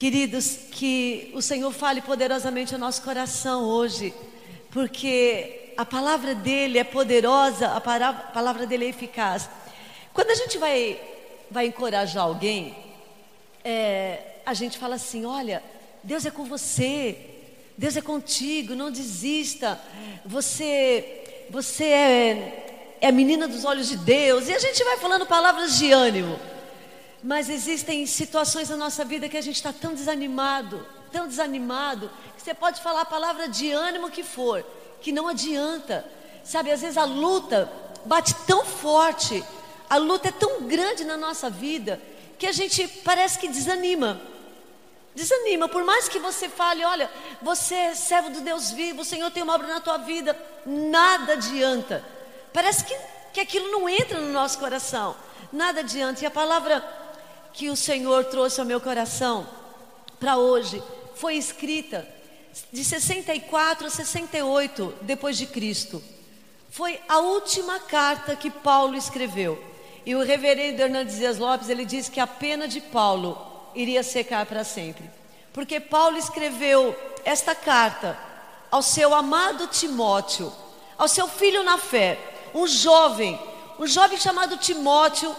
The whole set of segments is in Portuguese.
Queridos, que o Senhor fale poderosamente ao nosso coração hoje, porque a palavra dele é poderosa, a palavra dele é eficaz. Quando a gente vai, vai encorajar alguém, é, a gente fala assim: olha, Deus é com você, Deus é contigo, não desista, você, você é, é a menina dos olhos de Deus, e a gente vai falando palavras de ânimo. Mas existem situações na nossa vida que a gente está tão desanimado, tão desanimado, que você pode falar a palavra de ânimo que for, que não adianta. Sabe, às vezes a luta bate tão forte, a luta é tão grande na nossa vida, que a gente parece que desanima. Desanima, por mais que você fale, olha, você é servo do Deus vivo, o Senhor tem uma obra na tua vida, nada adianta. Parece que, que aquilo não entra no nosso coração, nada adianta. E a palavra que o Senhor trouxe ao meu coração para hoje foi escrita de 64 a 68 depois de Cristo. Foi a última carta que Paulo escreveu. E o reverendo Hernandes Dias Lopes, ele diz que a pena de Paulo iria secar para sempre. Porque Paulo escreveu esta carta ao seu amado Timóteo, ao seu filho na fé, um jovem, um jovem chamado Timóteo,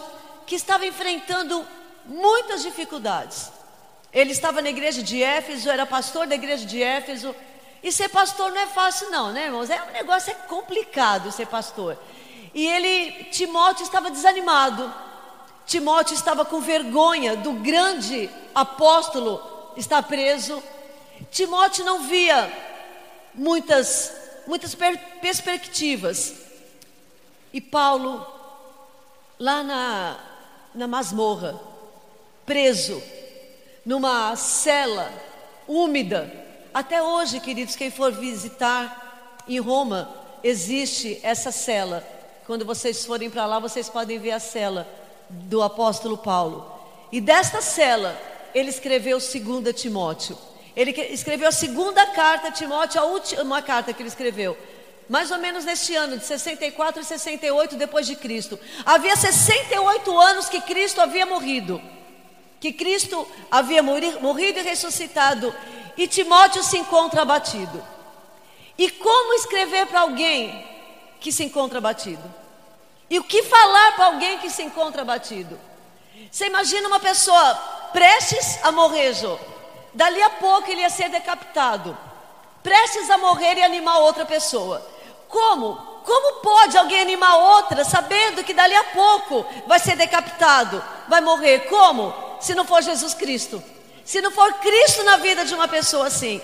que estava enfrentando muitas dificuldades. Ele estava na igreja de Éfeso, era pastor da igreja de Éfeso. E ser pastor não é fácil, não, né, irmãos? É um negócio é complicado ser pastor. E ele, Timóteo, estava desanimado. Timóteo estava com vergonha do grande apóstolo estar preso. Timóteo não via muitas, muitas per perspectivas. E Paulo, lá na, na masmorra, preso, numa cela úmida. Até hoje, queridos, quem for visitar em Roma, existe essa cela. Quando vocês forem para lá, vocês podem ver a cela do apóstolo Paulo. E desta cela, ele escreveu 2 Timóteo. Ele escreveu a segunda carta a Timóteo, a última carta que ele escreveu. Mais ou menos neste ano, de 64 e 68 depois de Cristo. Havia 68 anos que Cristo havia morrido que Cristo havia morrido e ressuscitado, e Timóteo se encontra abatido. E como escrever para alguém que se encontra abatido? E o que falar para alguém que se encontra abatido? Você imagina uma pessoa prestes a morrer, Jô. Dali a pouco ele ia ser decapitado. Prestes a morrer e animar outra pessoa. Como? Como pode alguém animar outra sabendo que dali a pouco vai ser decapitado, vai morrer? Como? Se não for Jesus Cristo. Se não for Cristo na vida de uma pessoa assim.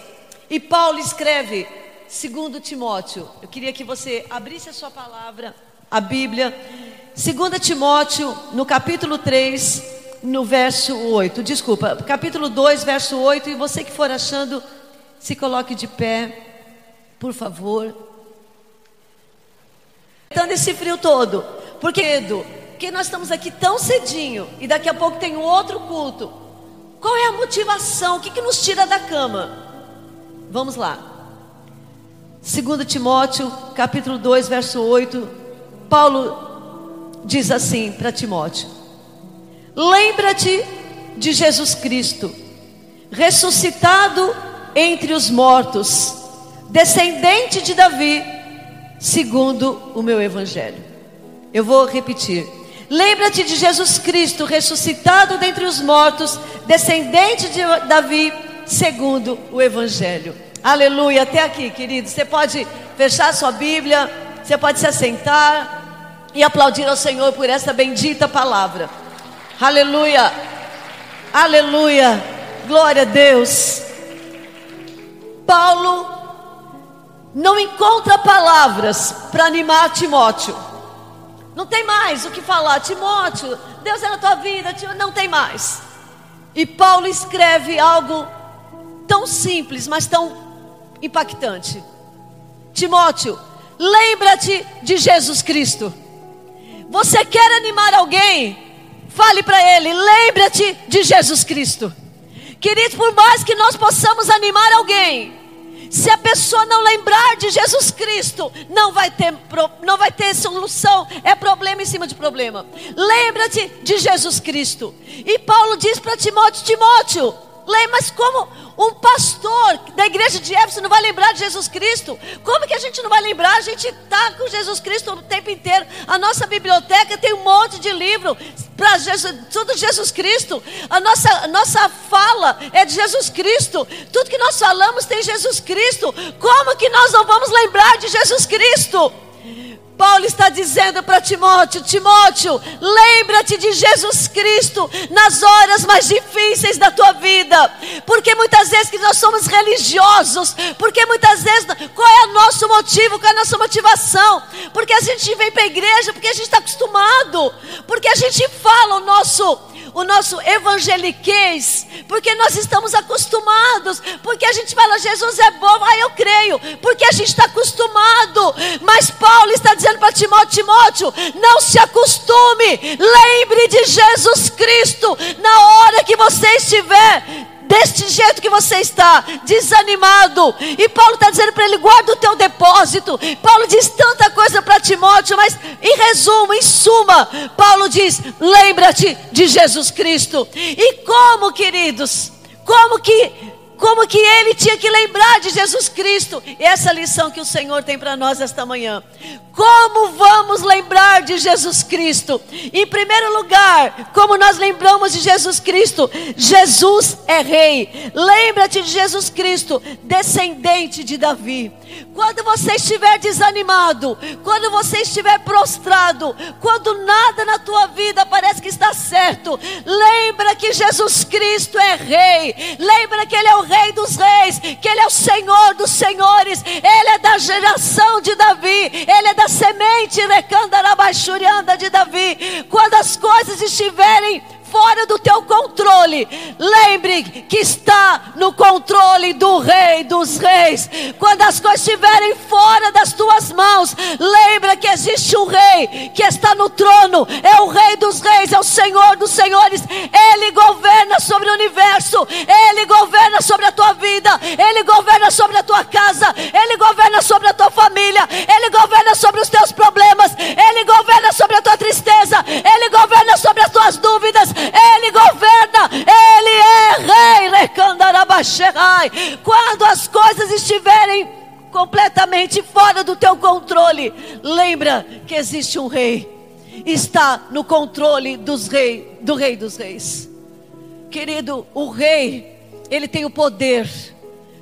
E Paulo escreve, segundo Timóteo. Eu queria que você abrisse a sua palavra, a Bíblia. Segundo Timóteo, no capítulo 3, no verso 8. Desculpa, capítulo 2, verso 8. E você que for achando, se coloque de pé, por favor. Tendo esse frio todo, porque porque nós estamos aqui tão cedinho e daqui a pouco tem um outro culto. Qual é a motivação? O que, que nos tira da cama? Vamos lá. 2 Timóteo, capítulo 2, verso 8. Paulo diz assim para Timóteo: Lembra-te de Jesus Cristo, ressuscitado entre os mortos, descendente de Davi, segundo o meu evangelho. Eu vou repetir. Lembra-te de Jesus Cristo, ressuscitado dentre os mortos, descendente de Davi, segundo o Evangelho. Aleluia. Até aqui, querido. Você pode fechar sua Bíblia, você pode se assentar e aplaudir ao Senhor por essa bendita palavra. Aleluia. Aleluia. Glória a Deus. Paulo não encontra palavras para animar Timóteo. Não tem mais o que falar. Timóteo, Deus é na tua vida, não tem mais. E Paulo escreve algo tão simples, mas tão impactante. Timóteo, lembra-te de Jesus Cristo. Você quer animar alguém? Fale para ele, lembra-te de Jesus Cristo. Queridos, por mais que nós possamos animar alguém, se a pessoa não lembrar de Jesus Cristo, não vai ter, não vai ter solução. É problema em cima de problema. Lembra-te de Jesus Cristo. E Paulo diz para Timóteo: Timóteo, Lembra, mas como um pastor da igreja de Éfeso não vai lembrar de Jesus Cristo? Como que a gente não vai lembrar? A gente está com Jesus Cristo o tempo inteiro. A nossa biblioteca tem um monte de livro para Jesus, tudo Jesus Cristo. A nossa, a nossa fala é de Jesus Cristo. Tudo que nós falamos tem Jesus Cristo. Como que nós não vamos lembrar de Jesus Cristo? Paulo está dizendo para Timóteo: Timóteo, lembra-te de Jesus Cristo nas horas mais difíceis da tua vida, porque muitas vezes que nós somos religiosos, porque muitas vezes qual é o nosso motivo, qual é a nossa motivação? Porque a gente vem para a igreja, porque a gente está acostumado, porque a gente fala o nosso o nosso evangeliquez, porque nós estamos acostumados, porque a gente fala, Jesus é bom, ah, eu creio, porque a gente está acostumado. Mas Paulo está dizendo para Timóteo: Timóteo, não se acostume, lembre de Jesus Cristo na hora que você estiver deste jeito que você está, desanimado. E Paulo está dizendo para ele: guarda o teu depósito. Paulo diz tanta coisa para Timóteo, mas em resumo, em suma, Paulo diz: lembra-te de Jesus Cristo. E como, queridos, como que como que ele tinha que lembrar de Jesus Cristo. Essa lição que o Senhor tem para nós esta manhã. Como vamos lembrar de Jesus Cristo? Em primeiro lugar, como nós lembramos de Jesus Cristo? Jesus é rei. Lembra-te de Jesus Cristo, descendente de Davi. Quando você estiver desanimado, quando você estiver prostrado, quando nada na tua vida parece que está certo, lembra que Jesus Cristo é rei. Lembra que ele é o rei dos reis, que ele é o Senhor dos senhores. Ele é da geração de Davi. Ele é da semente recandarabachurianda de Davi. Quando as coisas estiverem fora do teu controle, lembre que está no controle do Rei dos Reis. Quando as coisas estiverem fora das tuas mãos, lembra que existe um Rei que está no trono, é o Rei dos Reis, é o Senhor dos Senhores. Ele governa sobre o universo, ele governa sobre a tua vida, ele governa sobre a tua casa, ele governa sobre a tua família, ele governa sobre os teus problemas, ele governa sobre a tua tristeza, ele governa sobre as tuas dúvidas, ele governa, Ele é rei. Quando as coisas estiverem completamente fora do teu controle, lembra que existe um rei. Está no controle dos rei, do rei dos reis. Querido, o rei, ele tem o poder,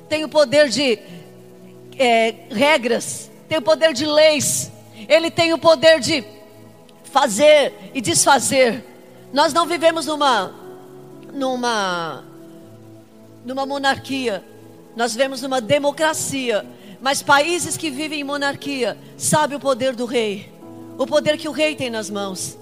tem o poder de é, regras, tem o poder de leis, ele tem o poder de fazer e desfazer. Nós não vivemos numa numa numa monarquia. Nós vivemos numa democracia. Mas países que vivem em monarquia sabem o poder do rei. O poder que o rei tem nas mãos.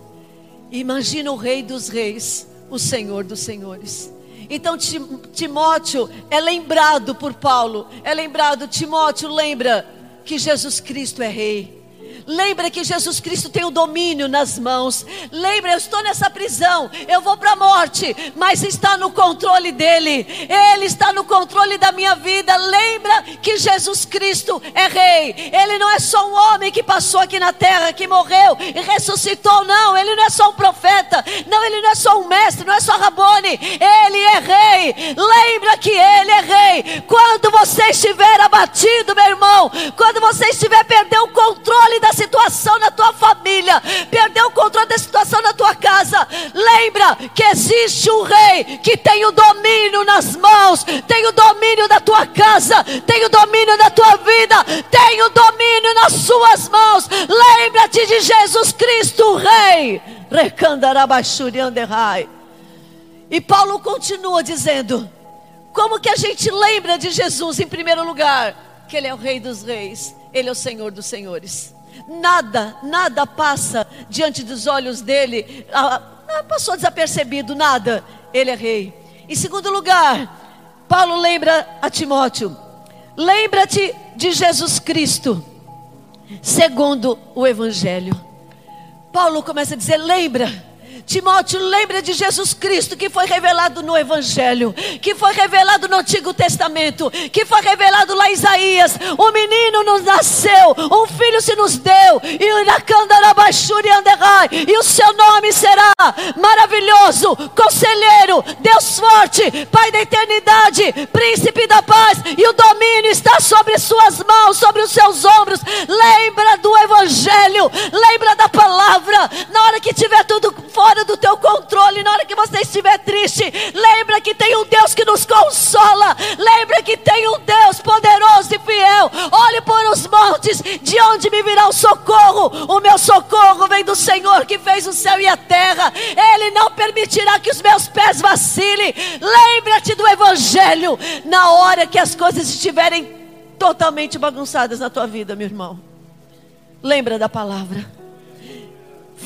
Imagina o rei dos reis, o senhor dos senhores. Então Timóteo é lembrado por Paulo, é lembrado, Timóteo lembra que Jesus Cristo é rei. Lembra que Jesus Cristo tem o domínio nas mãos. Lembra, eu estou nessa prisão, eu vou para a morte, mas está no controle dele. Ele está no controle da minha vida. Lembra que Jesus Cristo é rei. Ele não é só um homem que passou aqui na terra, que morreu e ressuscitou, não. Ele não é só um profeta, não, ele não é só um mestre, não é só Rabone. Ele é rei. Lembra que ele é rei. Quando você estiver abatido, meu irmão, quando você estiver perdendo o controle da situação na tua família, perdeu o controle da situação na tua casa, lembra que existe um rei que tem o domínio nas mãos, tem o domínio da tua casa, tem o domínio da tua vida, tem o domínio nas suas mãos. Lembra-te de Jesus Cristo, o rei. E Paulo continua dizendo: como que a gente lembra de Jesus em primeiro lugar? Que Ele é o Rei dos Reis, Ele é o Senhor dos Senhores. Nada, nada passa diante dos olhos dele. Ah, ah, passou desapercebido, nada. Ele é rei. Em segundo lugar, Paulo lembra a Timóteo: lembra-te de Jesus Cristo, segundo o Evangelho. Paulo começa a dizer: lembra, Timóteo, lembra de Jesus Cristo que foi revelado no Evangelho, que foi revelado no Antigo Testamento, que foi revelado lá em Isaías. O menino nos nasceu, um filho se nos deu, e e o seu nome será maravilhoso, conselheiro, Deus forte, Pai da eternidade, príncipe da paz, e o domínio está sobre suas mãos, sobre os seus ombros. Lembra do Evangelho, lembra da palavra. Na hora que tiver tudo fora do teu controle, na hora que você estiver triste, lembra que tem um Deus que nos consola. Lembra que tem um Deus poderoso e fiel. Olhe por os montes, de onde me virá o socorro? O meu socorro vem do Senhor que fez o céu e a terra. Ele não permitirá que os meus pés vacilem. Lembra-te do Evangelho na hora que as coisas estiverem totalmente bagunçadas na tua vida, meu irmão. Lembra da palavra.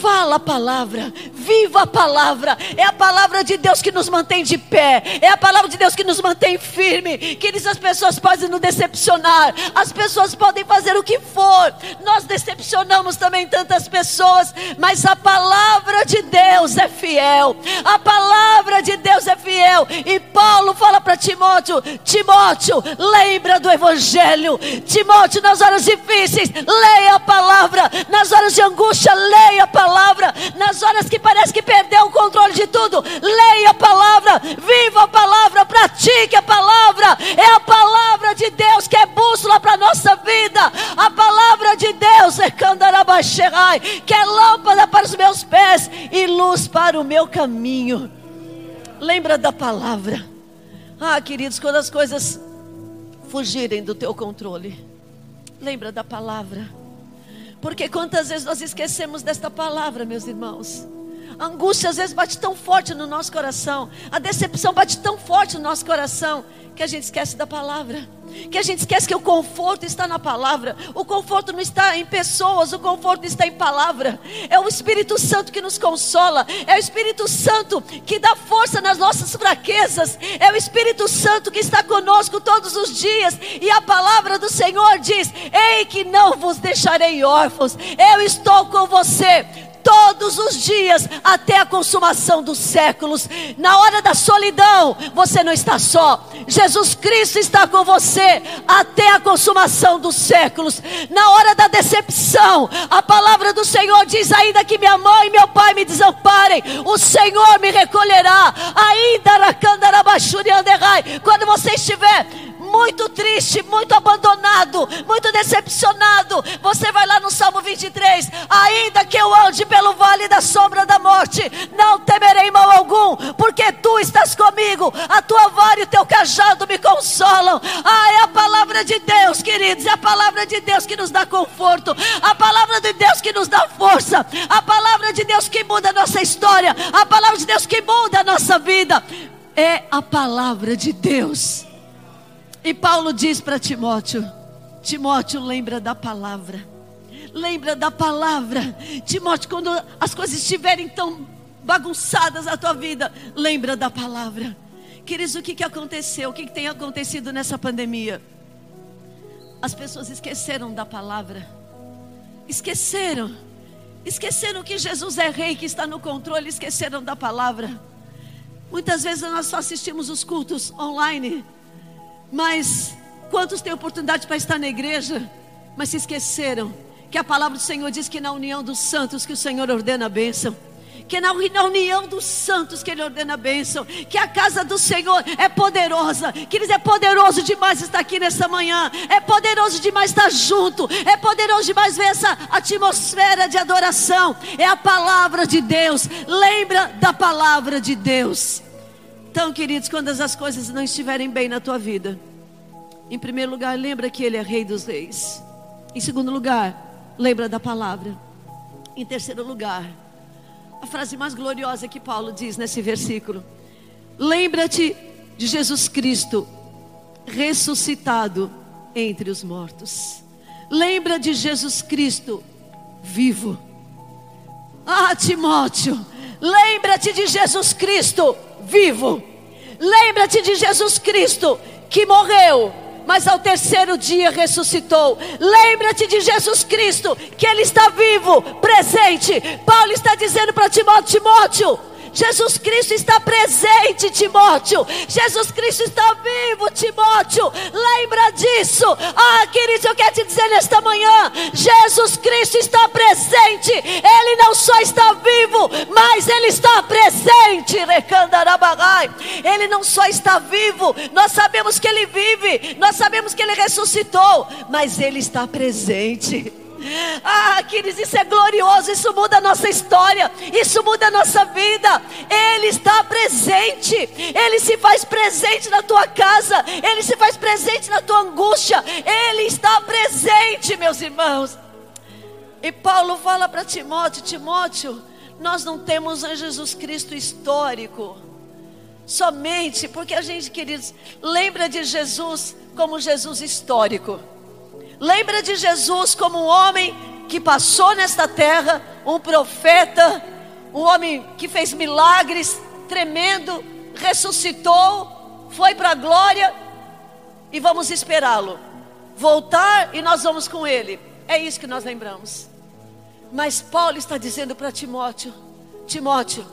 Fala a palavra, viva a palavra. É a palavra de Deus que nos mantém de pé. É a palavra de Deus que nos mantém firme. Que diz as pessoas podem nos decepcionar. As pessoas podem fazer o que for. Nós decepcionamos também tantas pessoas, mas a palavra de Deus é fiel. A palavra de Deus é fiel. E Paulo fala para Timóteo: Timóteo, lembra do evangelho. Timóteo, nas horas difíceis, leia a palavra. Nas horas de angústia, leia a palavra palavra, nas horas que parece que perdeu o controle de tudo, leia a palavra, viva a palavra, pratique a palavra. É a palavra de Deus que é bússola para a nossa vida. A palavra de Deus é candarabaxerai, que é lâmpada para os meus pés e luz para o meu caminho. Lembra da palavra. Ah, queridos, quando as coisas fugirem do teu controle, lembra da palavra. Porque quantas vezes nós esquecemos desta palavra, meus irmãos? A angústia às vezes bate tão forte no nosso coração, a decepção bate tão forte no nosso coração, que a gente esquece da palavra. Que a gente esquece que o conforto está na palavra. O conforto não está em pessoas, o conforto está em palavra. É o Espírito Santo que nos consola. É o Espírito Santo que dá força nas nossas fraquezas. É o Espírito Santo que está conosco todos os dias. E a palavra do Senhor diz: Ei, que não vos deixarei órfãos. Eu estou com você todos os dias até a consumação dos séculos. Na hora da solidão, você não está só. Jesus Cristo está com você até a consumação dos séculos. Na hora da decepção, a palavra do Senhor diz: ainda que minha mãe e meu pai me desamparem, o Senhor me recolherá. Ainda quando você estiver muito triste, muito abandonado, muito decepcionado, você vai lá no Salmo 23: ainda que eu ande pelo vale da sombra da morte, não temerei mal algum, porque tu estás comigo, a tua vara e o teu cajado me consolam. Ah, é a palavra de Deus, queridos, é a palavra de Deus que nos dá conforto, a palavra de Deus que nos dá força, a palavra de Deus que muda a nossa história, a palavra de Deus que muda a nossa vida. É a palavra de Deus. E Paulo diz para Timóteo: Timóteo, lembra da palavra. Lembra da palavra. Timóteo, quando as coisas estiverem tão bagunçadas na tua vida, lembra da palavra. Queridos, o que, que aconteceu? O que, que tem acontecido nessa pandemia? As pessoas esqueceram da palavra. Esqueceram. Esqueceram que Jesus é rei, que está no controle, esqueceram da palavra. Muitas vezes nós só assistimos os cultos online mas quantos têm oportunidade para estar na igreja, mas se esqueceram que a palavra do Senhor diz que na união dos santos que o Senhor ordena a bênção. Que na união dos santos que Ele ordena a bênção, que a casa do Senhor é poderosa, que Ele é poderoso demais estar aqui nessa manhã, é poderoso demais estar junto, é poderoso demais ver essa atmosfera de adoração, é a palavra de Deus, lembra da palavra de Deus. Então, queridos, quando as coisas não estiverem bem na tua vida, em primeiro lugar, lembra que Ele é Rei dos Reis. Em segundo lugar, lembra da palavra. Em terceiro lugar, a frase mais gloriosa que Paulo diz nesse versículo: Lembra-te de Jesus Cristo ressuscitado entre os mortos. Lembra de Jesus Cristo vivo. Ah, Timóteo, lembra-te de Jesus Cristo vivo. Lembra-te de Jesus Cristo que morreu, mas ao terceiro dia ressuscitou. Lembra-te de Jesus Cristo, que Ele está vivo, presente. Paulo está dizendo para Timóteo: Timóteo, Jesus Cristo está presente, Timóteo. Jesus Cristo está vivo, Timóteo. Lembra disso. Ah, querido, eu quero te dizer nesta manhã: Jesus Cristo está presente. Ele não só está vivo, mas ele está presente. Ele não só está vivo, nós sabemos que ele vive, nós sabemos que ele ressuscitou, mas ele está presente. Ah, queridos, isso é glorioso, isso muda a nossa história, isso muda a nossa vida. Ele está presente, Ele se faz presente na tua casa, Ele se faz presente na tua angústia, Ele está presente, meus irmãos. E Paulo fala para Timóteo: Timóteo, nós não temos um Jesus Cristo histórico, somente porque a gente, queridos, lembra de Jesus como Jesus histórico. Lembra de Jesus como um homem que passou nesta terra, um profeta, um homem que fez milagres tremendo, ressuscitou, foi para a glória e vamos esperá-lo. Voltar e nós vamos com ele. É isso que nós lembramos. Mas Paulo está dizendo para Timóteo: Timóteo,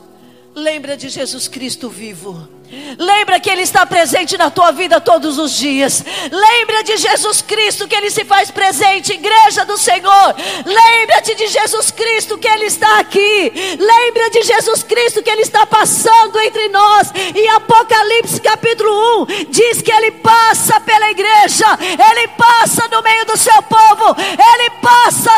lembra de Jesus Cristo vivo. Lembra que Ele está presente na tua vida todos os dias. Lembra de Jesus Cristo que Ele se faz presente, igreja do Senhor. Lembra-te de Jesus Cristo que Ele está aqui. Lembra de Jesus Cristo que Ele está passando entre nós. Em Apocalipse capítulo 1 diz que Ele passa pela igreja, Ele passa no meio do seu povo, Ele passa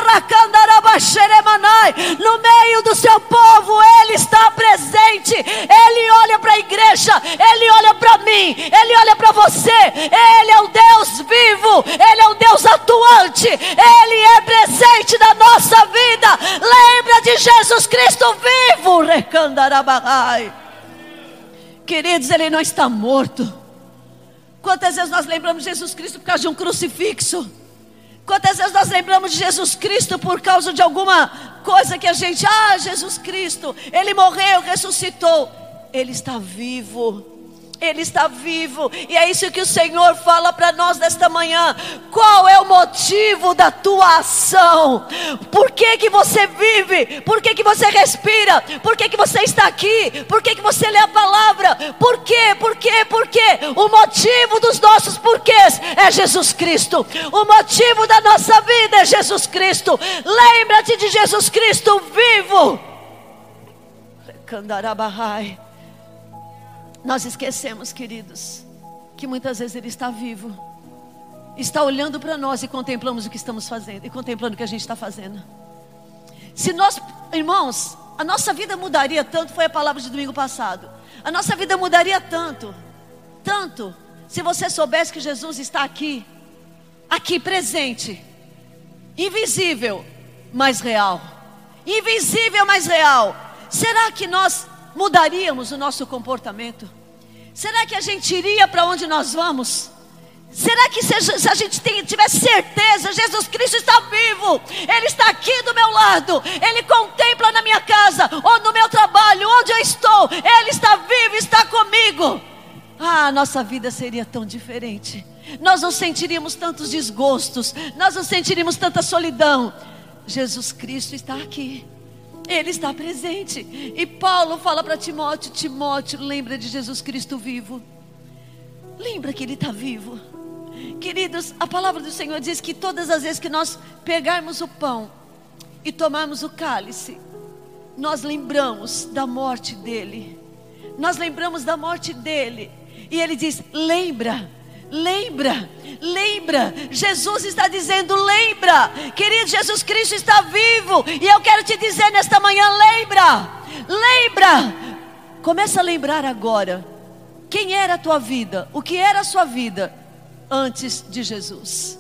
no meio do seu povo, Ele está presente. Ele olha para a igreja ele olha para mim, Ele olha para você. Ele é o Deus vivo, Ele é o Deus atuante, Ele é presente na nossa vida. Lembra de Jesus Cristo vivo. Queridos, Ele não está morto. Quantas vezes nós lembramos de Jesus Cristo por causa de um crucifixo? Quantas vezes nós lembramos de Jesus Cristo por causa de alguma coisa que a gente, ah, Jesus Cristo, Ele morreu, ressuscitou. Ele está vivo. Ele está vivo, e é isso que o Senhor fala para nós nesta manhã. Qual é o motivo da tua ação? Por que, que você vive? Por que, que você respira? Por que, que você está aqui? Por que, que você lê a palavra? Por quê? Por quê? Por quê? O motivo dos nossos porquês é Jesus Cristo. O motivo da nossa vida é Jesus Cristo. Lembra-te de Jesus Cristo vivo. Candarabahai. Nós esquecemos, queridos, que muitas vezes Ele está vivo, está olhando para nós e contemplamos o que estamos fazendo, e contemplando o que a gente está fazendo. Se nós, irmãos, a nossa vida mudaria tanto, foi a palavra de domingo passado. A nossa vida mudaria tanto, tanto, se você soubesse que Jesus está aqui, aqui presente, invisível, mas real. Invisível, mas real. Será que nós mudaríamos o nosso comportamento? Será que a gente iria para onde nós vamos? Será que se, a gente tiver certeza, Jesus Cristo está vivo, Ele está aqui do meu lado, Ele contempla na minha casa, ou no meu trabalho, onde eu estou, Ele está vivo, está comigo. Ah, nossa vida seria tão diferente. Nós não sentiríamos tantos desgostos, nós não sentiríamos tanta solidão. Jesus Cristo está aqui. Ele está presente. E Paulo fala para Timóteo: Timóteo, lembra de Jesus Cristo vivo. Lembra que Ele está vivo. Queridos, a palavra do Senhor diz que todas as vezes que nós pegarmos o pão e tomarmos o cálice, nós lembramos da morte dele. Nós lembramos da morte dele. E ele diz: lembra Lembra, lembra, Jesus está dizendo: lembra, querido, Jesus Cristo está vivo, e eu quero te dizer nesta manhã: lembra, lembra, começa a lembrar agora, quem era a tua vida, o que era a sua vida antes de Jesus,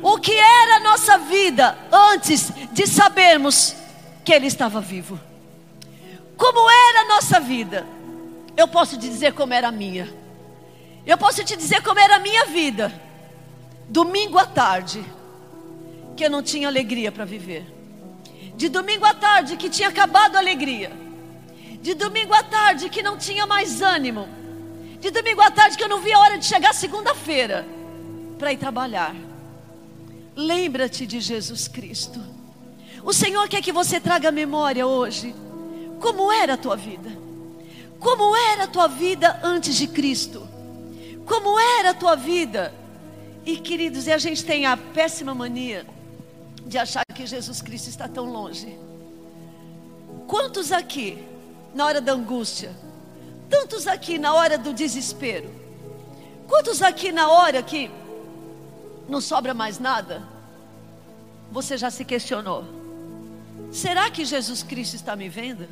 o que era a nossa vida antes de sabermos que Ele estava vivo, como era a nossa vida, eu posso te dizer como era a minha. Eu posso te dizer como era a minha vida. Domingo à tarde, que eu não tinha alegria para viver. De domingo à tarde, que tinha acabado a alegria. De domingo à tarde, que não tinha mais ânimo. De domingo à tarde, que eu não via a hora de chegar segunda-feira. para ir trabalhar. Lembra-te de Jesus Cristo. O Senhor quer que você traga memória hoje. Como era a tua vida? Como era a tua vida antes de Cristo? Como era a tua vida? E queridos, e a gente tem a péssima mania de achar que Jesus Cristo está tão longe. Quantos aqui, na hora da angústia? Tantos aqui na hora do desespero? Quantos aqui na hora que não sobra mais nada? Você já se questionou? Será que Jesus Cristo está me vendo?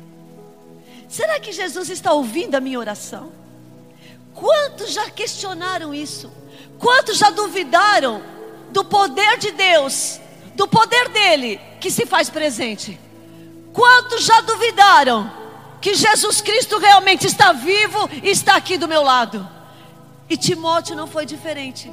Será que Jesus está ouvindo a minha oração? Quantos já questionaram isso? Quantos já duvidaram do poder de Deus, do poder dele que se faz presente? Quantos já duvidaram que Jesus Cristo realmente está vivo e está aqui do meu lado? E Timóteo não foi diferente.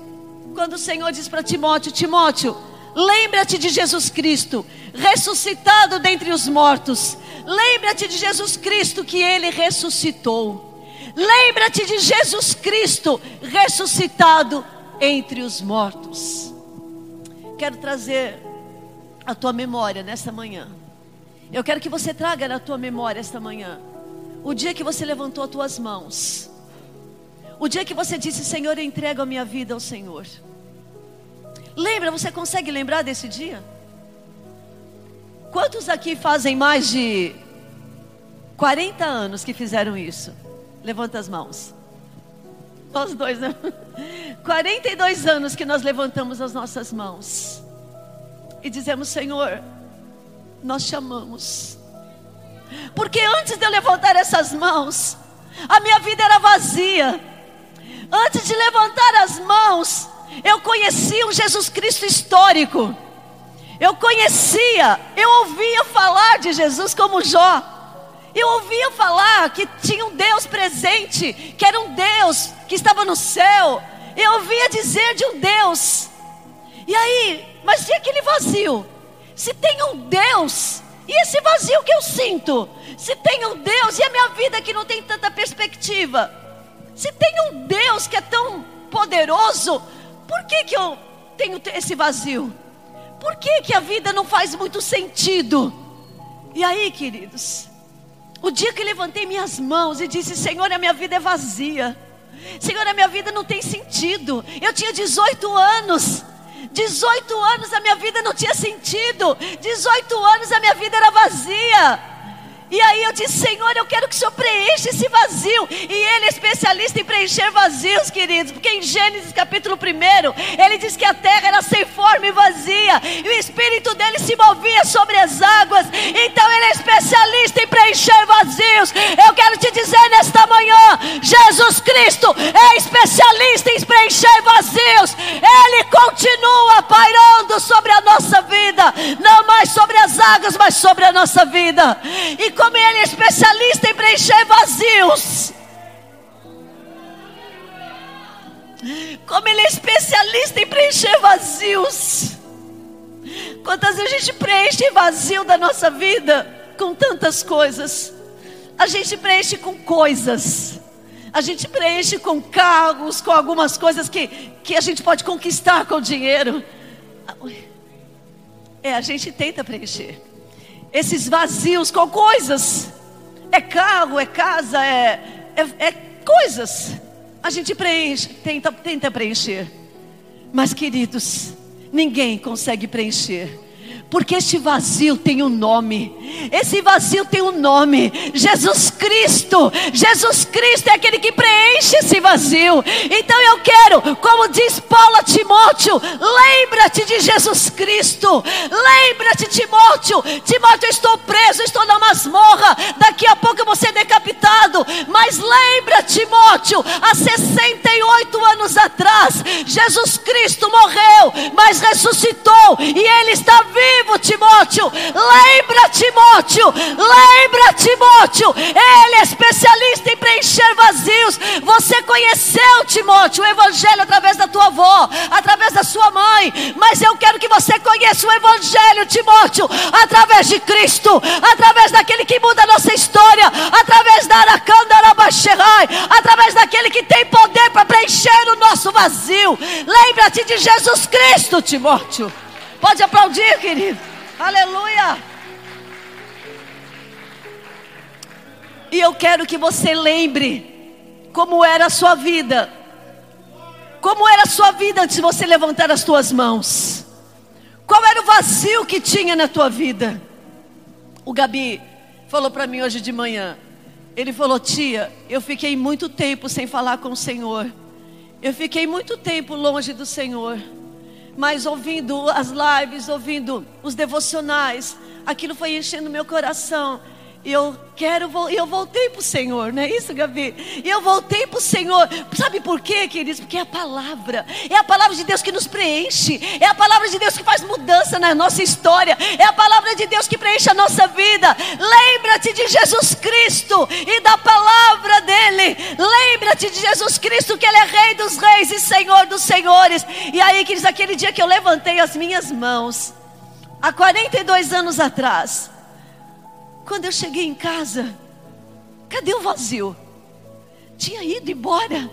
Quando o Senhor diz para Timóteo: Timóteo, lembra-te de Jesus Cristo, ressuscitado dentre os mortos. Lembra-te de Jesus Cristo que ele ressuscitou. Lembra-te de Jesus Cristo ressuscitado entre os mortos. Quero trazer a tua memória nesta manhã. Eu quero que você traga na tua memória esta manhã o dia que você levantou as tuas mãos o dia que você disse, Senhor, eu entrego a minha vida ao Senhor. Lembra, você consegue lembrar desse dia? Quantos aqui fazem mais de 40 anos que fizeram isso? Levanta as mãos. Nós dois, né? 42 anos que nós levantamos as nossas mãos e dizemos: Senhor, nós chamamos. Porque antes de eu levantar essas mãos, a minha vida era vazia. Antes de levantar as mãos, eu conhecia um Jesus Cristo histórico. Eu conhecia, eu ouvia falar de Jesus como Jó. Eu ouvia falar que tinha um Deus presente, que era um Deus que estava no céu. Eu ouvia dizer de um Deus. E aí, mas tinha aquele vazio. Se tem um Deus, e esse vazio que eu sinto? Se tem um Deus e a minha vida que não tem tanta perspectiva? Se tem um Deus que é tão poderoso, por que, que eu tenho esse vazio? Por que, que a vida não faz muito sentido? E aí, queridos, o dia que levantei minhas mãos e disse: Senhor, a minha vida é vazia. Senhor, a minha vida não tem sentido. Eu tinha 18 anos. 18 anos a minha vida não tinha sentido. 18 anos a minha vida era vazia. E aí eu disse, Senhor, eu quero que o Senhor preencha esse vazio. E Ele é especialista em preencher vazios, queridos. Porque em Gênesis capítulo 1, Ele diz que a terra era sem forma e vazia. E o Espírito dele se movia sobre as águas. Então Ele é especialista em preencher vazios. Eu quero te dizer nesta manhã: Jesus Cristo é especialista em preencher vazios. Ele continua pairando sobre a nossa vida. Não mais sobre as águas, mas sobre a nossa vida. E como Ele é especialista em preencher vazios. Como Ele é especialista em preencher vazios. Quantas vezes a gente preenche vazio da nossa vida com tantas coisas? A gente preenche com coisas. A gente preenche com cargos, com algumas coisas que, que a gente pode conquistar com dinheiro. É, a gente tenta preencher esses vazios com coisas. É carro, é casa, é, é, é coisas. A gente preenche, tenta, tenta preencher. Mas, queridos, ninguém consegue preencher porque este vazio tem um nome. Esse vazio tem um nome: Jesus Cristo. Jesus Cristo é aquele que preenche esse vazio. Então eu quero, como diz Paulo a Timóteo, lembra-te de Jesus Cristo. Lembra-te, Timóteo. Timóteo, eu estou preso, estou na masmorra. Daqui a pouco eu vou ser decapitado. Mas lembra, Timóteo, há 68 anos atrás, Jesus Cristo morreu, mas ressuscitou e ele está vivo vivo, Timóteo. Lembra, Timóteo. Lembra, Timóteo. Ele é especialista em preencher vazios. Você conheceu, Timóteo, o Evangelho através da tua avó, através da sua mãe, mas eu quero que você conheça o Evangelho, Timóteo, através de Cristo, através daquele que muda a nossa história, através da Aracandarabasherai, através daquele que tem poder para preencher o nosso vazio. Lembra-te de Jesus Cristo, Timóteo. Pode aplaudir, querido. Aleluia. E eu quero que você lembre como era a sua vida. Como era a sua vida antes de você levantar as suas mãos. Qual era o vazio que tinha na tua vida? O Gabi falou para mim hoje de manhã. Ele falou: Tia, eu fiquei muito tempo sem falar com o Senhor. Eu fiquei muito tempo longe do Senhor mas ouvindo as lives, ouvindo os devocionais, aquilo foi enchendo meu coração. Eu quero, eu voltei para o Senhor, não é isso, Gabi? Eu voltei para o Senhor, sabe por quê, queridos? Porque é a palavra, é a palavra de Deus que nos preenche, é a palavra de Deus que faz mudança na nossa história, é a palavra de Deus que preenche a nossa vida. Lembra-te de Jesus Cristo e da palavra dele, lembra-te de Jesus Cristo, que Ele é Rei dos Reis e Senhor dos Senhores. E aí, queridos, aquele dia que eu levantei as minhas mãos, há 42 anos atrás, quando eu cheguei em casa, cadê o vazio? Tinha ido embora.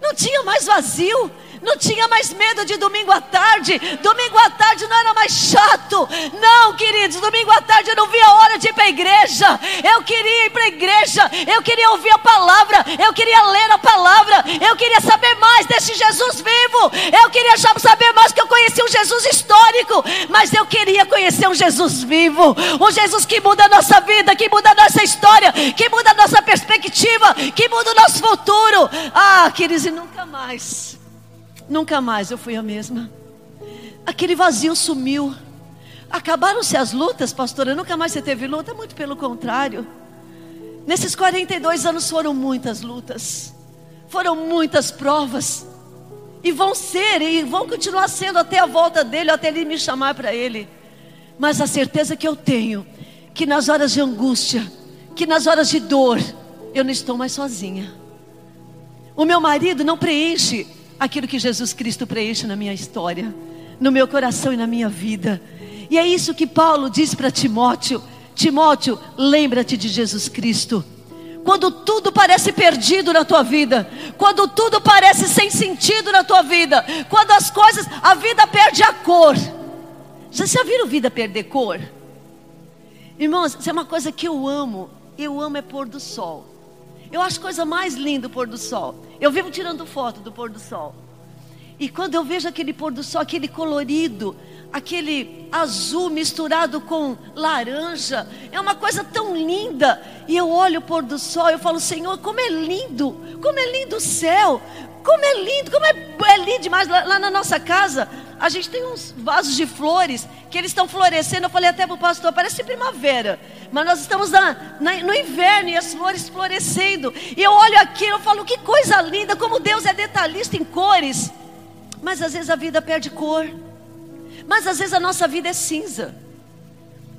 Não tinha mais vazio, não tinha mais medo de domingo à tarde. Domingo à tarde não era mais chato. Não, queridos, domingo à tarde eu não via a hora de ir para a igreja. Eu queria ir para a igreja, eu queria ouvir a palavra, eu queria ler a palavra, eu queria saber mais desse Jesus vivo. Eu queria saber mais que eu conhecia um Jesus histórico, mas eu queria conhecer um Jesus vivo, um Jesus que muda a nossa vida, que muda a nossa história, que muda a nossa perspectiva, que muda o nosso futuro. Ah, queridos, e nunca mais Nunca mais eu fui a mesma. Aquele vazio sumiu. Acabaram-se as lutas, pastora? Nunca mais você teve luta? Muito pelo contrário. Nesses 42 anos foram muitas lutas, foram muitas provas, e vão ser, e vão continuar sendo até a volta dele, até ele me chamar para ele. Mas a certeza que eu tenho, que nas horas de angústia, que nas horas de dor, eu não estou mais sozinha. O meu marido não preenche aquilo que Jesus Cristo preenche na minha história, no meu coração e na minha vida. E é isso que Paulo diz para Timóteo: Timóteo, lembra-te de Jesus Cristo. Quando tudo parece perdido na tua vida, quando tudo parece sem sentido na tua vida, quando as coisas, a vida perde a cor. Já, já viram vida perder cor? Irmãos, isso é uma coisa que eu amo. Eu amo é pôr do sol. Eu acho coisa mais linda o pôr do sol. Eu vivo tirando foto do pôr do sol. E quando eu vejo aquele pôr do sol, aquele colorido, aquele azul misturado com laranja, é uma coisa tão linda. E eu olho o pôr do sol, eu falo, Senhor, como é lindo, como é lindo o céu, como é lindo, como é, é lindo demais. Lá, lá na nossa casa, a gente tem uns vasos de flores que eles estão florescendo. Eu falei até para o pastor, parece primavera. Mas nós estamos na, na, no inverno e as flores florescendo. E eu olho aquilo e falo, que coisa linda, como Deus é detalhista em cores. Mas às vezes a vida perde cor. Mas às vezes a nossa vida é cinza.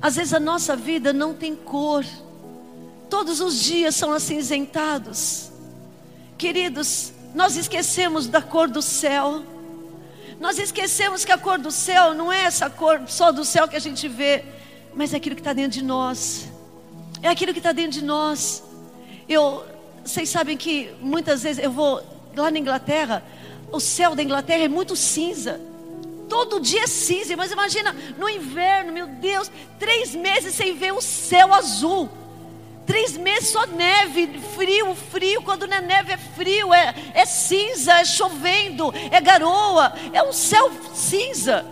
Às vezes a nossa vida não tem cor. Todos os dias são acinzentados. Queridos, nós esquecemos da cor do céu. Nós esquecemos que a cor do céu não é essa cor só do céu que a gente vê mas é aquilo que está dentro de nós. É aquilo que está dentro de nós. Eu, vocês sabem que muitas vezes eu vou lá na Inglaterra, o céu da Inglaterra é muito cinza. Todo dia é cinza, mas imagina no inverno, meu Deus, três meses sem ver o céu azul. Três meses só neve, frio, frio. Quando não é neve, é frio, é, é cinza, é chovendo, é garoa, é um céu cinza.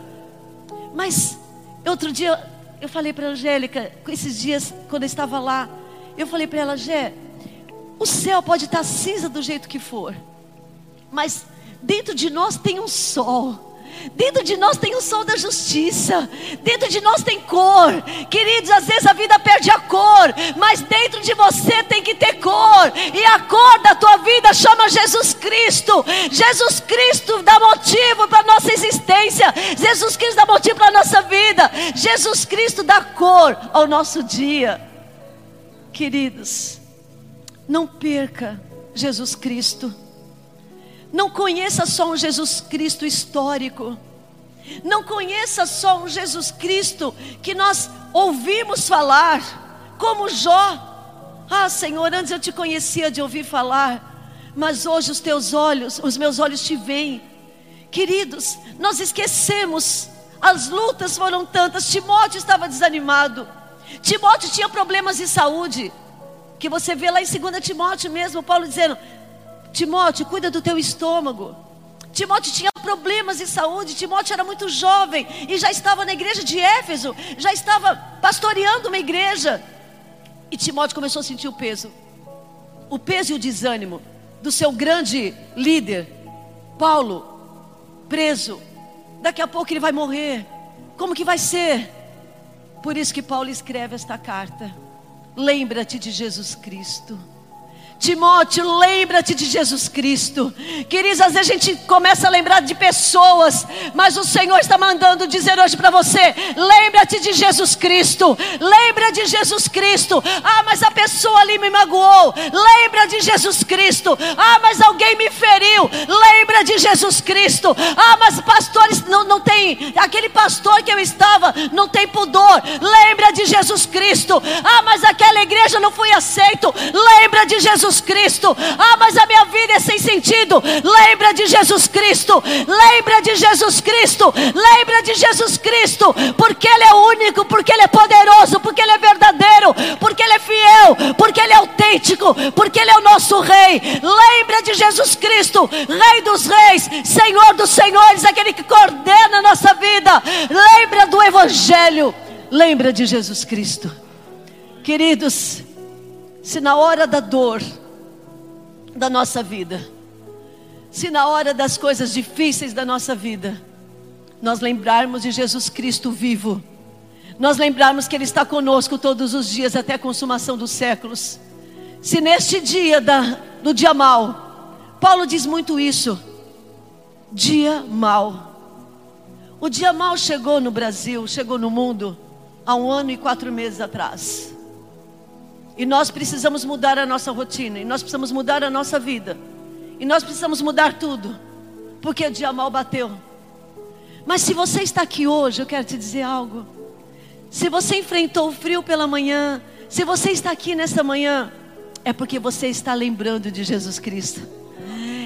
Mas outro dia eu falei para a Angélica, esses dias, quando eu estava lá, eu falei para ela, Gé, o céu pode estar cinza do jeito que for, mas dentro de nós tem um sol. Dentro de nós tem o sol da justiça. Dentro de nós tem cor. Queridos, às vezes a vida perde a cor, mas dentro de você tem que ter cor. E a cor da tua vida chama Jesus Cristo. Jesus Cristo dá motivo para nossa existência. Jesus Cristo dá motivo para nossa vida. Jesus Cristo dá cor ao nosso dia. Queridos, não perca Jesus Cristo. Não conheça só um Jesus Cristo histórico. Não conheça só um Jesus Cristo que nós ouvimos falar, como Jó. Ah, Senhor, antes eu te conhecia de ouvir falar, mas hoje os teus olhos, os meus olhos te veem. Queridos, nós esquecemos, as lutas foram tantas. Timóteo estava desanimado, Timóteo tinha problemas de saúde, que você vê lá em 2 Timóteo mesmo, Paulo dizendo: Timóteo, cuida do teu estômago. Timóteo tinha problemas de saúde, Timóteo era muito jovem e já estava na igreja de Éfeso, já estava pastoreando uma igreja. E Timóteo começou a sentir o peso, o peso e o desânimo do seu grande líder, Paulo, preso. Daqui a pouco ele vai morrer. Como que vai ser? Por isso que Paulo escreve esta carta. Lembra-te de Jesus Cristo. Timóteo, lembra-te de Jesus Cristo. Queridos, às vezes a gente começa a lembrar de pessoas, mas o Senhor está mandando dizer hoje para você: lembra-te de Jesus Cristo. Lembra de Jesus Cristo. Ah, mas a pessoa ali me magoou. Lembra de Jesus Cristo. Ah, mas alguém me feriu. Lembra de Jesus Cristo. Ah, mas pastores não, não tem. Aquele pastor que eu estava não tem pudor. Lembra de Jesus Cristo. Ah, mas aquela igreja não fui aceito. Lembra de Jesus Jesus Cristo. Ah, mas a minha vida é sem sentido. Lembra de Jesus Cristo. Lembra de Jesus Cristo. Lembra de Jesus Cristo. Porque Ele é único, porque Ele é poderoso, porque Ele é verdadeiro, porque Ele é fiel, porque Ele é autêntico, porque Ele é o nosso Rei. Lembra de Jesus Cristo, Rei dos Reis, Senhor dos Senhores, aquele que coordena a nossa vida. Lembra do Evangelho. Lembra de Jesus Cristo. Queridos, se na hora da dor da nossa vida, se na hora das coisas difíceis da nossa vida, nós lembrarmos de Jesus Cristo vivo, nós lembrarmos que Ele está conosco todos os dias até a consumação dos séculos. Se neste dia da, do dia mal, Paulo diz muito isso, dia mal. O dia mal chegou no Brasil, chegou no mundo há um ano e quatro meses atrás. E nós precisamos mudar a nossa rotina, e nós precisamos mudar a nossa vida, e nós precisamos mudar tudo, porque o dia mal bateu. Mas se você está aqui hoje, eu quero te dizer algo. Se você enfrentou o frio pela manhã, se você está aqui nessa manhã, é porque você está lembrando de Jesus Cristo.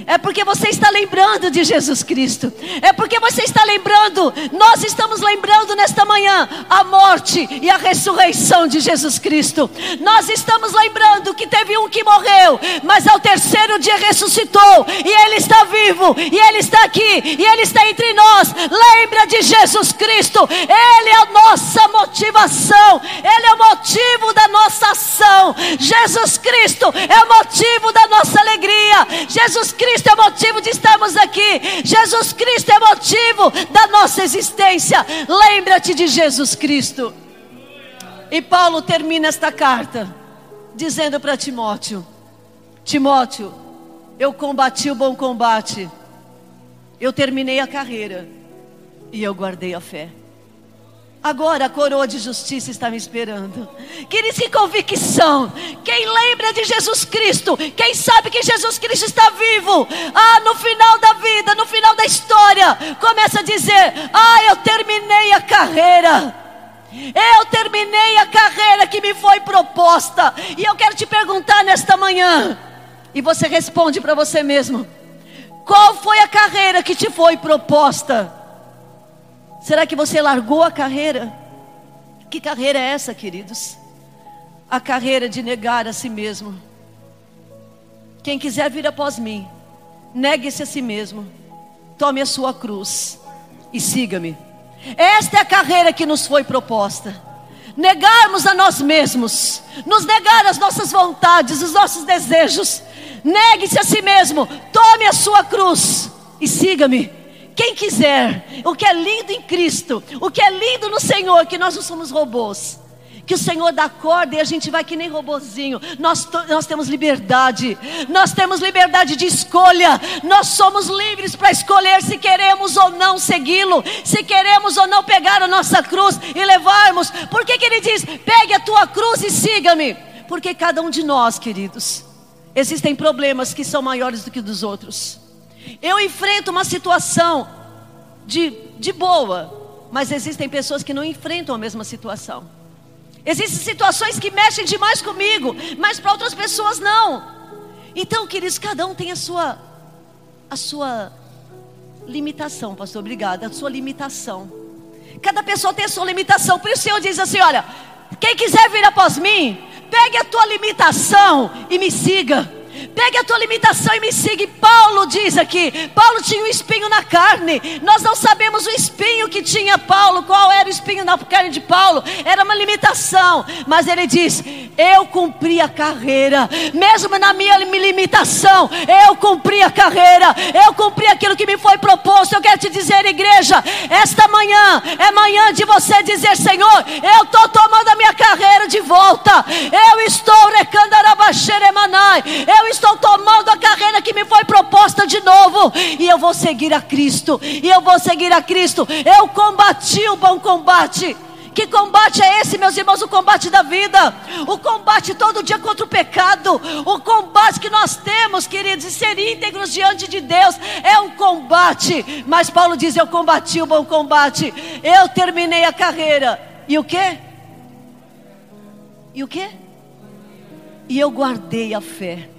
É porque você está lembrando de Jesus Cristo. É porque você está lembrando, nós estamos lembrando nesta manhã a morte e a ressurreição de Jesus Cristo. Nós estamos lembrando que teve um que morreu, mas ao terceiro dia ressuscitou, e ele está vivo, e ele está aqui, e ele está entre nós. Lembra de Jesus Cristo, ele é a nossa motivação, ele é o motivo da nossa ação. Jesus Cristo é o motivo da nossa alegria. Jesus Cristo Cristo é motivo de estarmos aqui. Jesus Cristo é motivo da nossa existência. Lembra-te de Jesus Cristo. E Paulo termina esta carta dizendo para Timóteo: Timóteo, eu combati o bom combate, eu terminei a carreira e eu guardei a fé. Agora a coroa de justiça está me esperando. Queridos, que convicção. Quem lembra de Jesus Cristo, quem sabe que Jesus Cristo está vivo, ah, no final da vida, no final da história, começa a dizer: Ah, eu terminei a carreira. Eu terminei a carreira que me foi proposta. E eu quero te perguntar nesta manhã, e você responde para você mesmo: Qual foi a carreira que te foi proposta? Será que você largou a carreira? Que carreira é essa, queridos? A carreira de negar a si mesmo. Quem quiser vir após mim, negue-se a si mesmo, tome a sua cruz e siga-me. Esta é a carreira que nos foi proposta. Negarmos a nós mesmos, nos negar as nossas vontades, os nossos desejos. Negue-se a si mesmo, tome a sua cruz e siga-me. Quem quiser, o que é lindo em Cristo, o que é lindo no Senhor, que nós não somos robôs. Que o Senhor dá corda e a gente vai que nem robozinho. Nós, nós temos liberdade, nós temos liberdade de escolha. Nós somos livres para escolher se queremos ou não segui-lo, se queremos ou não pegar a nossa cruz e levarmos. Por que, que ele diz: pegue a tua cruz e siga-me? Porque cada um de nós, queridos, existem problemas que são maiores do que dos outros. Eu enfrento uma situação de, de boa, mas existem pessoas que não enfrentam a mesma situação. Existem situações que mexem demais comigo, mas para outras pessoas não. Então, queridos, cada um tem a sua a sua limitação, pastor, obrigada, a sua limitação. Cada pessoa tem a sua limitação. Por isso o Senhor diz assim: olha, quem quiser vir após mim, pegue a tua limitação e me siga. Pegue a tua limitação e me siga. Paulo diz aqui: Paulo tinha um espinho na carne. Nós não sabemos o espinho que tinha Paulo. Qual era o espinho na carne de Paulo? Era uma limitação. Mas ele diz: Eu cumpri a carreira, mesmo na minha limitação. Eu cumpri a carreira. Eu cumpri aquilo que me foi proposto. Eu quero te dizer, igreja, esta manhã é manhã de você dizer: Senhor, eu estou tomando a minha carreira de volta. Eu estou recandarabaxeremanai. Eu estou tomando a carreira que me foi proposta de novo, e eu vou seguir a Cristo, e eu vou seguir a Cristo. Eu combati o bom combate. Que combate é esse, meus irmãos? O combate da vida, o combate todo dia contra o pecado, o combate que nós temos, queridos, de ser íntegros diante de Deus, é um combate. Mas Paulo diz: Eu combati o bom combate, eu terminei a carreira, e o que? E o que? E eu guardei a fé.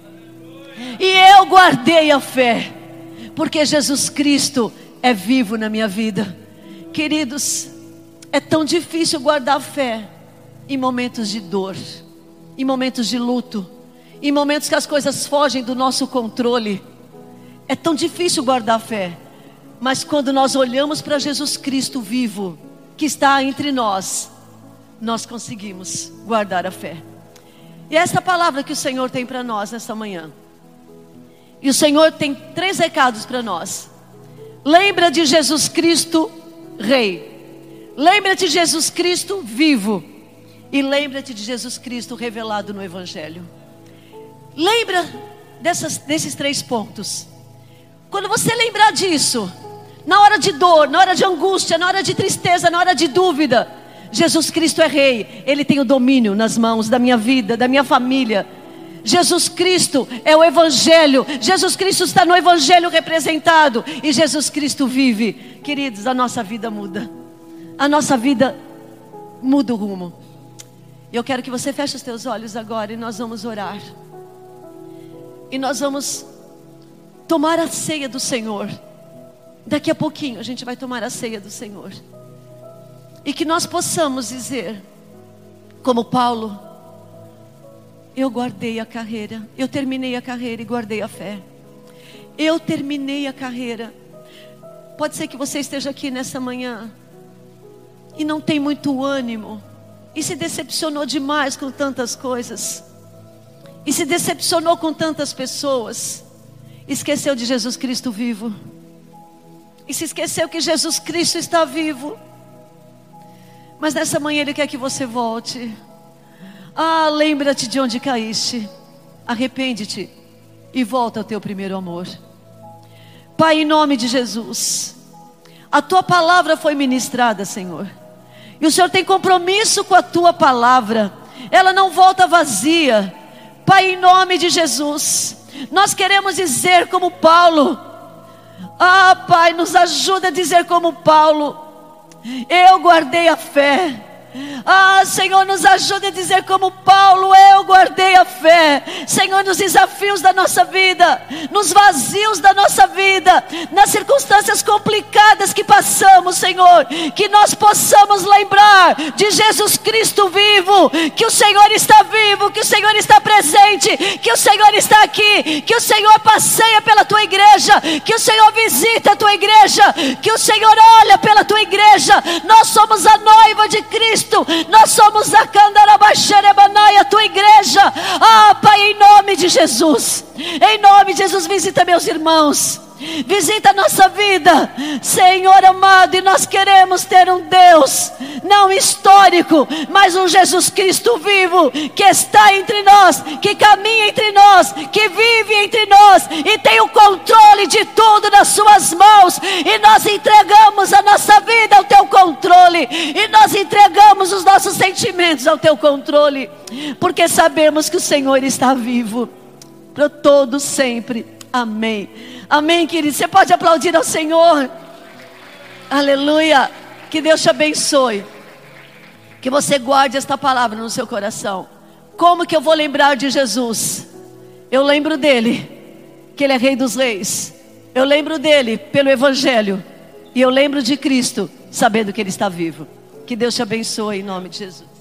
E eu guardei a fé, porque Jesus Cristo é vivo na minha vida. Queridos, é tão difícil guardar a fé em momentos de dor, em momentos de luto, em momentos que as coisas fogem do nosso controle. É tão difícil guardar a fé, mas quando nós olhamos para Jesus Cristo vivo, que está entre nós, nós conseguimos guardar a fé. E essa palavra que o Senhor tem para nós nesta manhã. E o Senhor tem três recados para nós. Lembra de Jesus Cristo, Rei. Lembra-te de Jesus Cristo vivo. E lembra-te de Jesus Cristo revelado no Evangelho. Lembra dessas, desses três pontos. Quando você lembrar disso, na hora de dor, na hora de angústia, na hora de tristeza, na hora de dúvida, Jesus Cristo é Rei. Ele tem o domínio nas mãos da minha vida, da minha família Jesus Cristo é o Evangelho. Jesus Cristo está no Evangelho representado. E Jesus Cristo vive. Queridos, a nossa vida muda. A nossa vida muda o rumo. Eu quero que você feche os teus olhos agora e nós vamos orar. E nós vamos tomar a ceia do Senhor. Daqui a pouquinho a gente vai tomar a ceia do Senhor. E que nós possamos dizer, como Paulo, eu guardei a carreira. Eu terminei a carreira e guardei a fé. Eu terminei a carreira. Pode ser que você esteja aqui nessa manhã e não tem muito ânimo e se decepcionou demais com tantas coisas. E se decepcionou com tantas pessoas. Esqueceu de Jesus Cristo vivo. E se esqueceu que Jesus Cristo está vivo. Mas nessa manhã Ele quer que você volte. Ah, lembra-te de onde caíste. Arrepende-te e volta ao teu primeiro amor. Pai, em nome de Jesus, a tua palavra foi ministrada, Senhor. E o Senhor tem compromisso com a tua palavra. Ela não volta vazia. Pai, em nome de Jesus, nós queremos dizer como Paulo. Ah, Pai, nos ajuda a dizer como Paulo. Eu guardei a fé ah, Senhor, nos ajude a dizer como Paulo, eu guardei a fé. Senhor, nos desafios da nossa vida, nos vazios da nossa vida, nas circunstâncias complicadas que passamos, Senhor, que nós possamos lembrar de Jesus Cristo vivo, que o Senhor está vivo, que o Senhor está presente, que o Senhor está aqui, que o Senhor passeia pela tua igreja, que o Senhor visita a tua igreja, que o Senhor olha pela tua igreja. Nós somos a noiva de Cristo. Cristo. Nós somos a Candarabaxerebanai, a tua igreja. Ah, Pai, em nome de Jesus. Em nome de Jesus, visita meus irmãos. Visita a nossa vida, Senhor amado, e nós queremos ter um Deus, não histórico, mas um Jesus Cristo vivo, que está entre nós, que caminha entre nós, que vive entre nós e tem o controle de tudo nas Suas mãos. E nós entregamos a nossa vida ao Teu controle, e nós entregamos os nossos sentimentos ao Teu controle, porque sabemos que o Senhor está vivo. Para todo sempre. Amém. Amém, querido. Você pode aplaudir ao Senhor. Aleluia. Que Deus te abençoe. Que você guarde esta palavra no seu coração. Como que eu vou lembrar de Jesus? Eu lembro dele, que ele é Rei dos Reis. Eu lembro dele pelo Evangelho. E eu lembro de Cristo, sabendo que ele está vivo. Que Deus te abençoe em nome de Jesus.